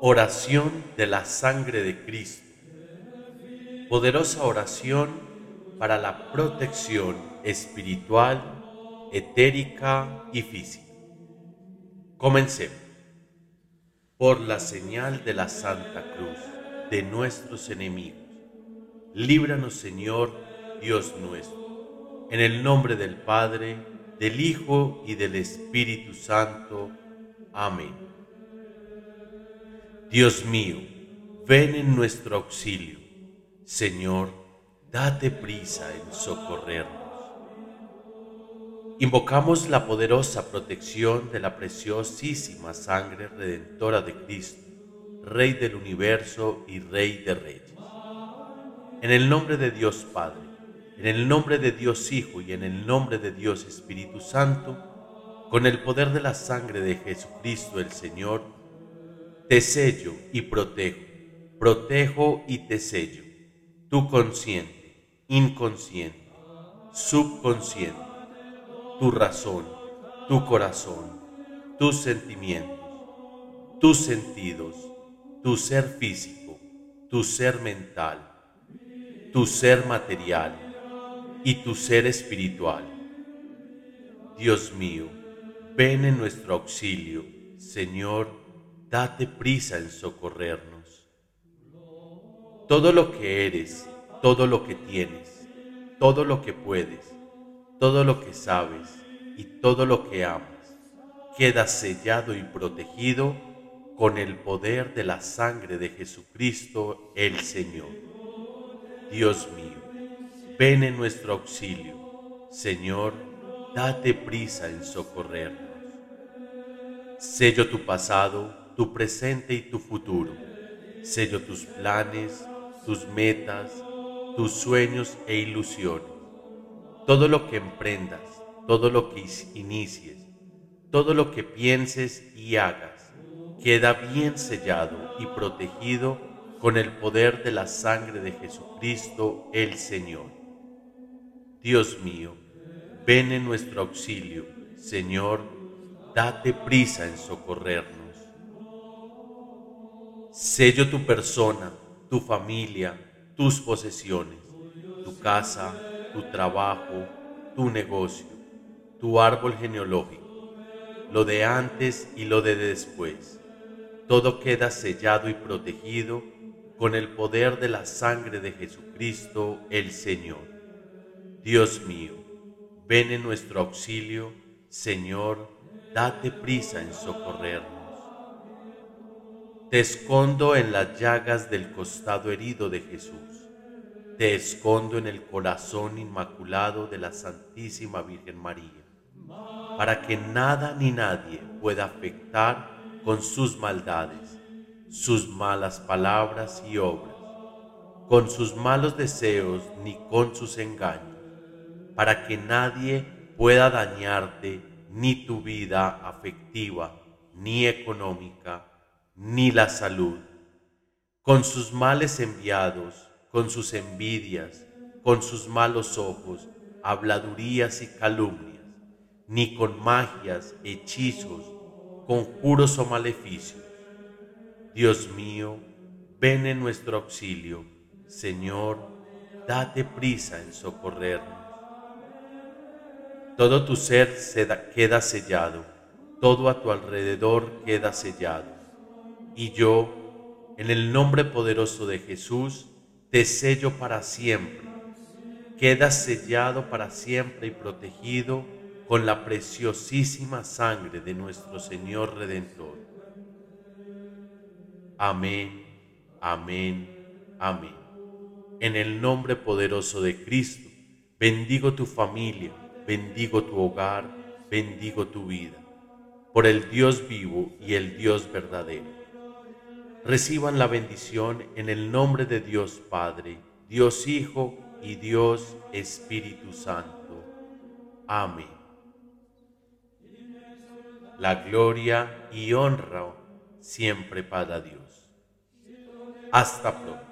Oración de la sangre de Cristo. Poderosa oración para la protección espiritual, etérica y física. Comencemos. Por la señal de la Santa Cruz de nuestros enemigos, líbranos Señor, Dios nuestro, en el nombre del Padre, del Hijo y del Espíritu Santo. Amén. Dios mío, ven en nuestro auxilio. Señor, date prisa en socorrernos. Invocamos la poderosa protección de la preciosísima sangre redentora de Cristo, Rey del universo y Rey de reyes. En el nombre de Dios Padre, en el nombre de Dios Hijo y en el nombre de Dios Espíritu Santo, con el poder de la sangre de Jesucristo el Señor, te sello y protejo, protejo y te sello, tu consciente, inconsciente, subconsciente, tu razón, tu corazón, tus sentimientos, tus sentidos, tu ser físico, tu ser mental, tu ser material y tu ser espiritual. Dios mío, ven en nuestro auxilio, Señor, date prisa en socorrernos. Todo lo que eres, todo lo que tienes, todo lo que puedes, todo lo que sabes y todo lo que amas, queda sellado y protegido con el poder de la sangre de Jesucristo el Señor. Dios mío, ven en nuestro auxilio. Señor, date prisa en socorrernos. Sello tu pasado, tu presente y tu futuro. Sello tus planes, tus metas, tus sueños e ilusiones. Todo lo que emprendas, todo lo que inicies, todo lo que pienses y hagas, queda bien sellado y protegido con el poder de la sangre de Jesucristo el Señor. Dios mío, ven en nuestro auxilio, Señor, date prisa en socorrernos. Sello tu persona, tu familia, tus posesiones, tu casa, tu trabajo, tu negocio, tu árbol genealógico, lo de antes y lo de después. Todo queda sellado y protegido con el poder de la sangre de Jesucristo el Señor. Dios mío, ven en nuestro auxilio, Señor, date prisa en socorrernos. Te escondo en las llagas del costado herido de Jesús. Te escondo en el corazón inmaculado de la Santísima Virgen María, para que nada ni nadie pueda afectar con sus maldades, sus malas palabras y obras, con sus malos deseos ni con sus engaños para que nadie pueda dañarte ni tu vida afectiva, ni económica, ni la salud. Con sus males enviados, con sus envidias, con sus malos ojos, habladurías y calumnias, ni con magias, hechizos, conjuros o maleficios. Dios mío, ven en nuestro auxilio. Señor, date prisa en socorrernos. Todo tu ser queda sellado, todo a tu alrededor queda sellado. Y yo, en el nombre poderoso de Jesús, te sello para siempre. Quedas sellado para siempre y protegido con la preciosísima sangre de nuestro Señor Redentor. Amén, amén, amén. En el nombre poderoso de Cristo, bendigo tu familia bendigo tu hogar, bendigo tu vida, por el Dios vivo y el Dios verdadero. Reciban la bendición en el nombre de Dios Padre, Dios Hijo y Dios Espíritu Santo. Amén. La gloria y honra siempre para Dios. Hasta pronto.